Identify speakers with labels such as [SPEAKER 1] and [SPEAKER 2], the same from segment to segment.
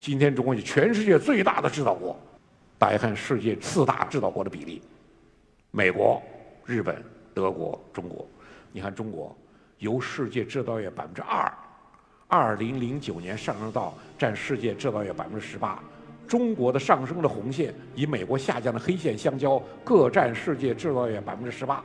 [SPEAKER 1] 今天中国是全世界最大的制造国。大家看世界四大制造国的比例：美国、日本、德国、中国。你看中国由世界制造业百分之二，二零零九年上升到占世界制造业百分之十八。中国的上升的红线与美国下降的黑线相交，各占世界制造业百分之十八。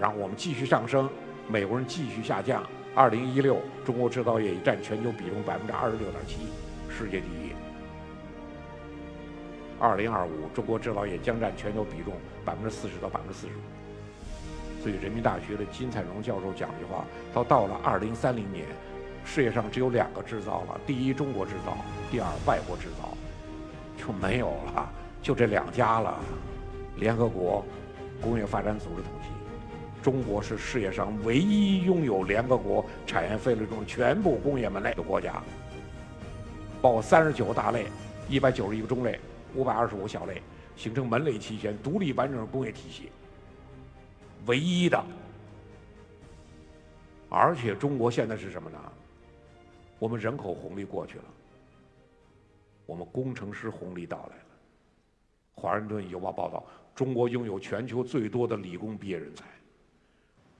[SPEAKER 1] 然后我们继续上升，美国人继续下降。二零一六，中国制造业已占全球比重百分之二十六点七，世界第一。二零二五，中国制造业将占全球比重百分之四十到百分之四十五。所以，人民大学的金灿荣教授讲句话：他到了二零三零年，世界上只有两个制造了，第一中国制造，第二外国制造，就没有了，就这两家了。联合国工业发展组织统计。中国是世界上唯一拥有联合国产业分类中全部工业门类的国家，包括三十九个大类、一百九十一个中类、五百二十五小类，形成门类齐全、独立完整的工业体系，唯一的。而且中国现在是什么呢？我们人口红利过去了，我们工程师红利到来了。《华盛顿邮报》报道，中国拥有全球最多的理工毕业人才。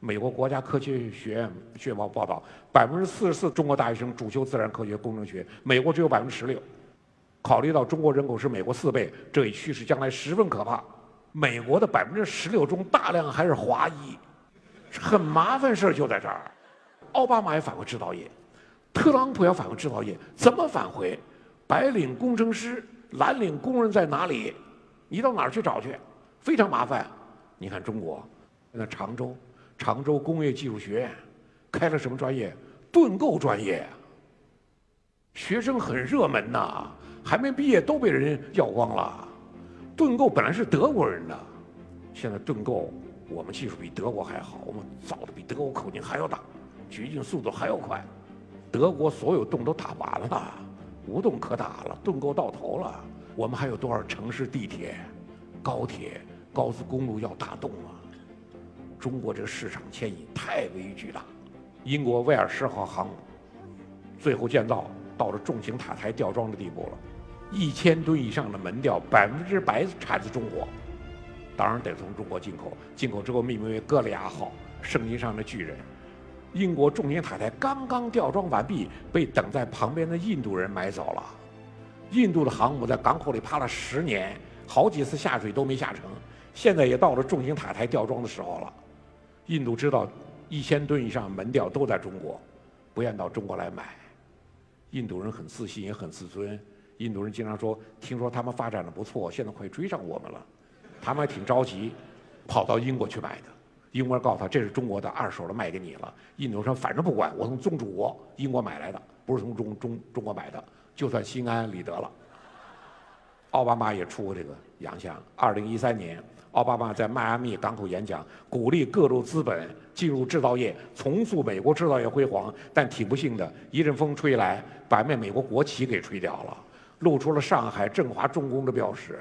[SPEAKER 1] 美国国家科学学院学报报道，百分之四十四中国大学生主修自然科学工程学，美国只有百分之十六。考虑到中国人口是美国四倍，这一趋势将来十分可怕。美国的百分之十六中大量还是华裔，很麻烦事儿就在这儿。奥巴马也返回制造业，特朗普要返回制造业，怎么返回？白领工程师、蓝领工人在哪里？你到哪儿去找去？非常麻烦。你看中国，那常州。常州工业技术学院开了什么专业？盾构专业，学生很热门呐，还没毕业都被人要光了。盾构本来是德国人的，现在盾构我们技术比德国还好，我们造的比德国口径还要大，掘进速度还要快。德国所有洞都打完了，无洞可打了，盾构到头了。我们还有多少城市地铁、高铁、高速公路要打洞啊？中国这个市场牵引太过于巨大，英国威尔士号航母最后建造到了重型塔台吊装的地步了，一千吨以上的门吊百分之百产自中国，当然得从中国进口，进口之后命名为哥利亚号，圣经上的巨人。英国重型塔台刚刚吊装完毕，被等在旁边的印度人买走了。印度的航母在港口里趴了十年，好几次下水都没下成，现在也到了重型塔台吊装的时候了。印度知道一千吨以上门吊都在中国，不愿到中国来买。印度人很自信也很自尊，印度人经常说：“听说他们发展的不错，现在快追上我们了。”他们还挺着急，跑到英国去买的。英国人告诉他：“这是中国的二手的，卖给你了。”印度说：“反正不管，我从宗主国英国买来的，不是从中中中国买的，就算心安理得了。”奥巴马也出过这个洋相。二零一三年。奥巴马在迈阿密港口演讲，鼓励各路资本进入制造业，重塑美国制造业辉煌。但挺不幸的，一阵风吹来，把那美国国旗给吹掉了，露出了上海振华重工的标识。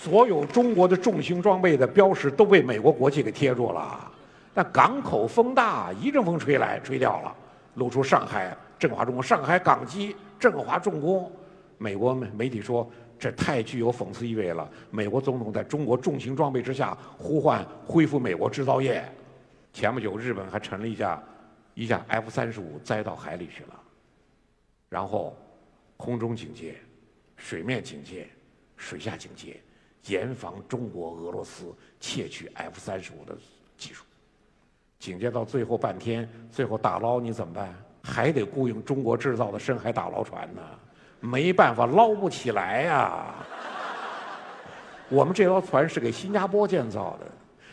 [SPEAKER 1] 所有中国的重型装备的标识都被美国国旗给贴住了。但港口风大，一阵风吹来，吹掉了，露出上海振华重工、上海港机。振华重工，美国媒体说这太具有讽刺意味了。美国总统在中国重型装备之下呼唤恢复美国制造业。前不久，日本还沉了一架一架 F 三十五栽到海里去了。然后，空中警戒、水面警戒、水下警戒，严防中国、俄罗斯窃取 F 三十五的技术。警戒到最后半天，最后打捞你怎么办？还得雇佣中国制造的深海打捞船呢，没办法捞不起来呀。我们这条船是给新加坡建造的，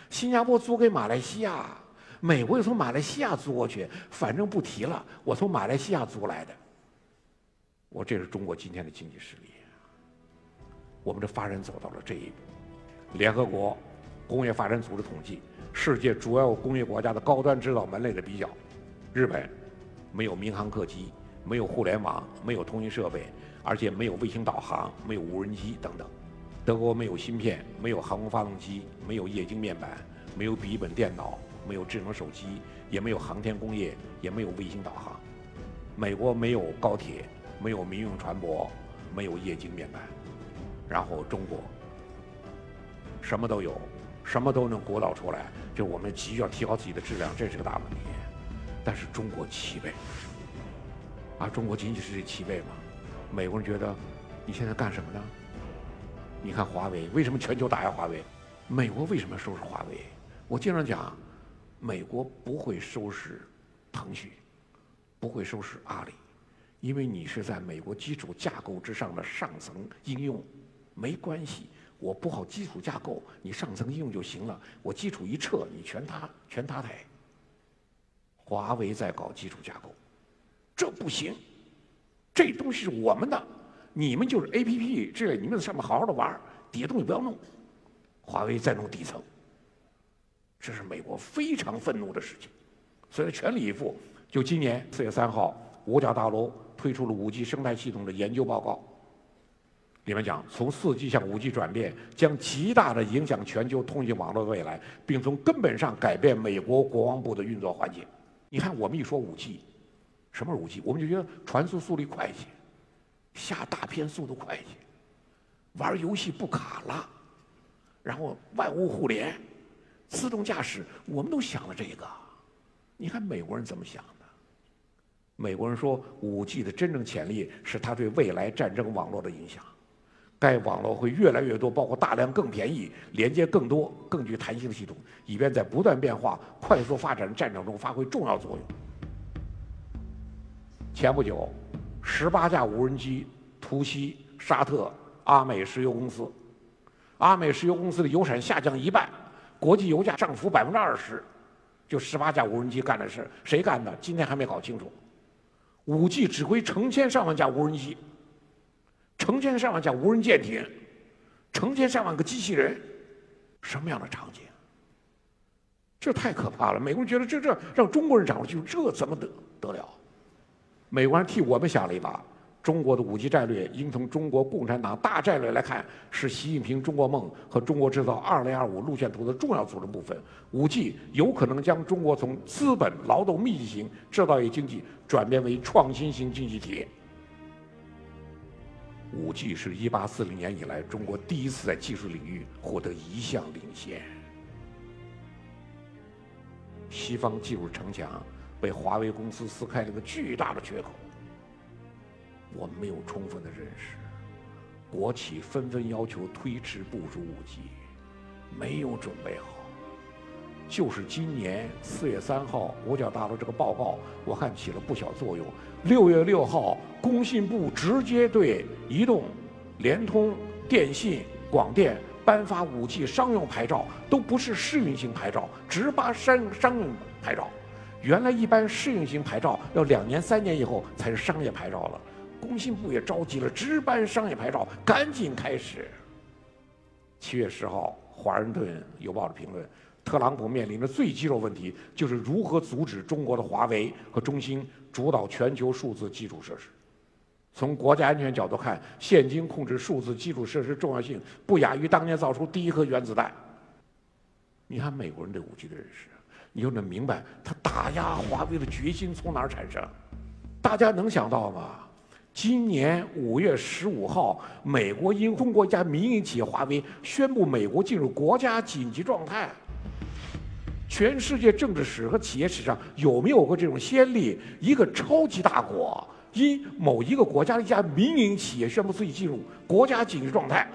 [SPEAKER 1] 新加坡租给马来西亚，美国又从马来西亚租过去，反正不提了。我从马来西亚租来的，我这是中国今天的经济实力。我们的发展走到了这一步。联合国工业发展组织统计，世界主要工业国家的高端制造门类的比较，日本。没有民航客机，没有互联网，没有通讯设备，而且没有卫星导航，没有无人机等等。德国没有芯片，没有航空发动机，没有液晶面板，没有笔记本电脑，没有智能手机，也没有航天工业，也没有卫星导航。美国没有高铁，没有民用船舶，没有液晶面板。然后中国什么都有，什么都能鼓捣出来，就我们急需要提高自己的质量，这是个大问题。但是中国七倍，啊，中国仅仅是这七倍吗？美国人觉得你现在干什么呢？你看华为，为什么全球打压华为？美国为什么要收拾华为？我经常讲，美国不会收拾腾讯，不会收拾阿里，因为你是在美国基础架构之上的上层应用，没关系，我布好基础架构，你上层应用就行了。我基础一撤，你全塌，全塌台。华为在搞基础架构，这不行，这东西是我们的。你们就是 A P P 这，你们在上面好好的玩，底下东西不要弄。华为在弄底层，这是美国非常愤怒的事情，所以全力以赴。就今年四月三号，五角大楼推出了五 G 生态系统的研究报告，里面讲从四 G 向五 G 转变将极大的影响全球通信网络的未来，并从根本上改变美国国防部的运作环境。你看，我们一说五 G，什么是五 G？我们就觉得传输速率快一些。下大片速度快一些，玩游戏不卡了，然后万物互联，自动驾驶，我们都想了这个。你看美国人怎么想的？美国人说，五 G 的真正潜力是它对未来战争网络的影响。该网络会越来越多，包括大量更便宜、连接更多、更具弹性的系统，以便在不断变化、快速发展的战场中发挥重要作用。前不久。十八架无人机突袭沙特阿美石油公司，阿美石油公司的油产下降一半，国际油价涨幅百分之二十，就十八架无人机干的事，谁干的？今天还没搞清楚。五 G 指挥成千上万架无人机，成千上万架无人舰艇，成千上万个机器人，什么样的场景？这太可怕了！美国人觉得这这让中国人掌握技术，这怎么得得了？美国人替我们想了一把，中国的五 G 战略应从中国共产党大战略来看，是习近平中国梦和中国制造2025路线图的重要组成部分。五 G 有可能将中国从资本劳动密集型制造业经济转变为创新型经济体。五 G 是一八四零年以来中国第一次在技术领域获得一项领先。西方技术城墙。被华为公司撕开了个巨大的缺口，我们没有充分的认识，国企纷纷要求推迟部署五 G，没有准备好。就是今年四月三号五角大楼这个报告，我看起了不小作用。六月六号，工信部直接对移动、联通、电信、广电颁发五 G 商用牌照，都不是试运行牌照，直发商商用牌照。原来一般试运行牌照要两年、三年以后才是商业牌照了，工信部也着急了，直颁商业牌照，赶紧开始。七月十号，《华盛顿邮报》的评论：特朗普面临的最棘手问题就是如何阻止中国的华为和中兴主导全球数字基础设施。从国家安全角度看，现今控制数字基础设施重要性不亚于当年造出第一颗原子弹。你看美国人对武器的认识。你就能明白他打压华为的决心从哪儿产生？大家能想到吗？今年五月十五号，美国因中国一家民营企业华为宣布美国进入国家紧急状态。全世界政治史和企业史上有没有过这种先例？一个超级大国因某一个国家的一家民营企业宣布自己进入国家紧急状态，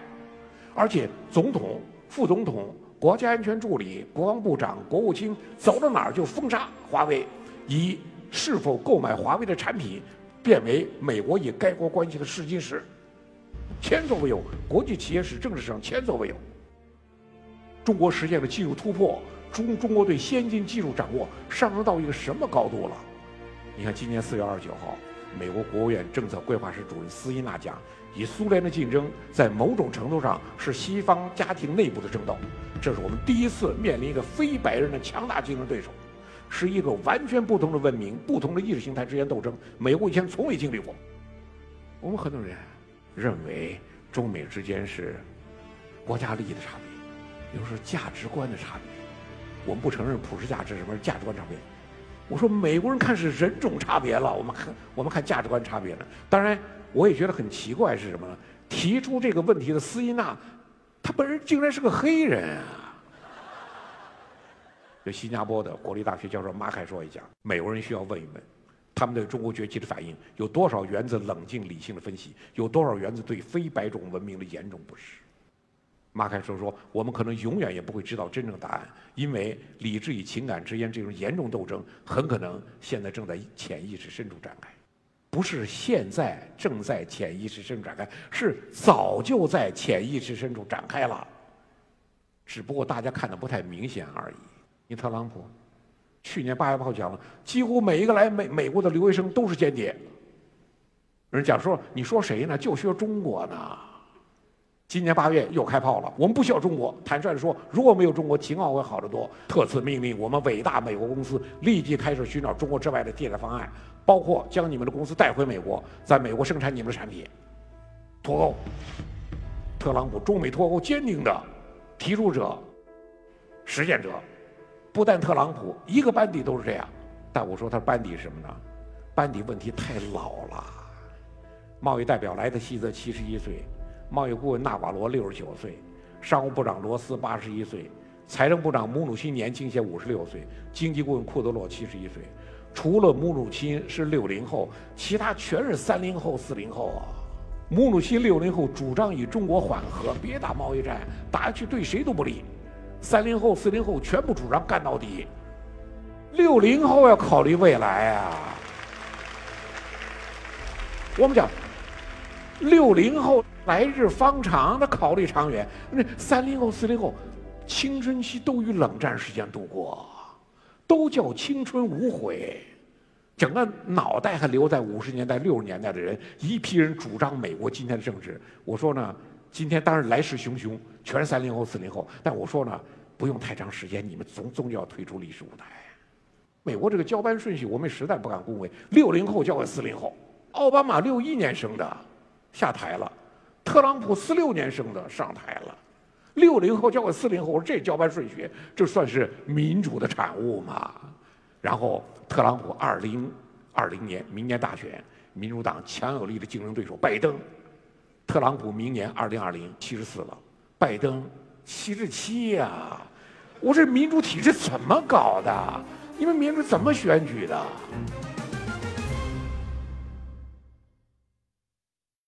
[SPEAKER 1] 而且总统、副总统。国家安全助理、国防部长、国务卿走到哪儿就封杀华为，以是否购买华为的产品变为美国与该国关系的试金石，前所未有，国际企业史、政治史上前所未有。中国实现了技术突破，中中国对先进技术掌握上升到一个什么高度了？你看，今年四月二十九号，美国国务院政策规划室主任斯伊纳讲，以苏联的竞争在某种程度上是西方家庭内部的争斗。这是我们第一次面临一个非白人的强大竞争对手，是一个完全不同的文明、不同的意识形态之间斗争。美国以前从未经历过。我们很多人认为中美之间是国家利益的差别，有时候价值观的差别。我们不承认普世价值什么价值观差别。我说美国人看是人种差别了，我们看我们看价值观差别呢。当然，我也觉得很奇怪是什么呢？提出这个问题的斯伊纳，他本人竟然是个黑人啊！这新加坡的国立大学教授马凯说一讲，美国人需要问一问，他们对中国崛起的反应有多少源自冷静理性的分析，有多少源自对非白种文明的严重不适？马凯说：“说我们可能永远也不会知道真正答案，因为理智与情感之间这种严重斗争，很可能现在正在潜意识深处展开，不是现在正在潜意识深处展开，是早就在潜意识深处展开了，只不过大家看的不太明显而已。你特朗普，去年八月八号讲了，几乎每一个来美美国的留学生都是间谍。人讲说，你说谁呢？就说中国呢。”今年八月又开炮了，我们不需要中国。坦率地说，如果没有中国，情况会好得多。特此命令，我们伟大美国公司立即开始寻找中国之外的替代方案，包括将你们的公司带回美国，在美国生产你们的产品。脱钩。特朗普中美脱钩坚定的提出者、实践者，不但特朗普一个班底都是这样，但我说他班底是什么呢？班底问题太老了。贸易代表莱特希泽七十一岁。贸易顾问纳瓦罗六十九岁，商务部长罗斯八十一岁，财政部长姆努钦年轻些五十六岁，经济顾问库德洛七十一岁。除了姆努钦是六零后，其他全是三零后、四零后啊。姆努钦六零后主张与中国缓和，别打贸易战，打下去对谁都不利。三零后、四零后全部主张干到底。六零后要考虑未来啊。我们讲六零后。来日方长，他考虑长远。那三零后、四零后，青春期都与冷战时间度过，都叫青春无悔，整个脑袋还留在五十年代、六十年代的人，一批人主张美国今天的政治。我说呢，今天当然来势汹汹，全是三零后、四零后。但我说呢，不用太长时间，你们总终究要退出历史舞台。美国这个交班顺序，我们实在不敢恭维。六零后交给四零后，奥巴马六一年生的，下台了。特朗普四六年生的上台了，六零后交给四零后，我说这交班顺序，这算是民主的产物吗？然后特朗普二零二零年明年大选，民主党强有力的竞争对手拜登，特朗普明年二零二零七十四了，拜登七十七呀，我这民主体制怎么搞的？你们民主怎么选举的？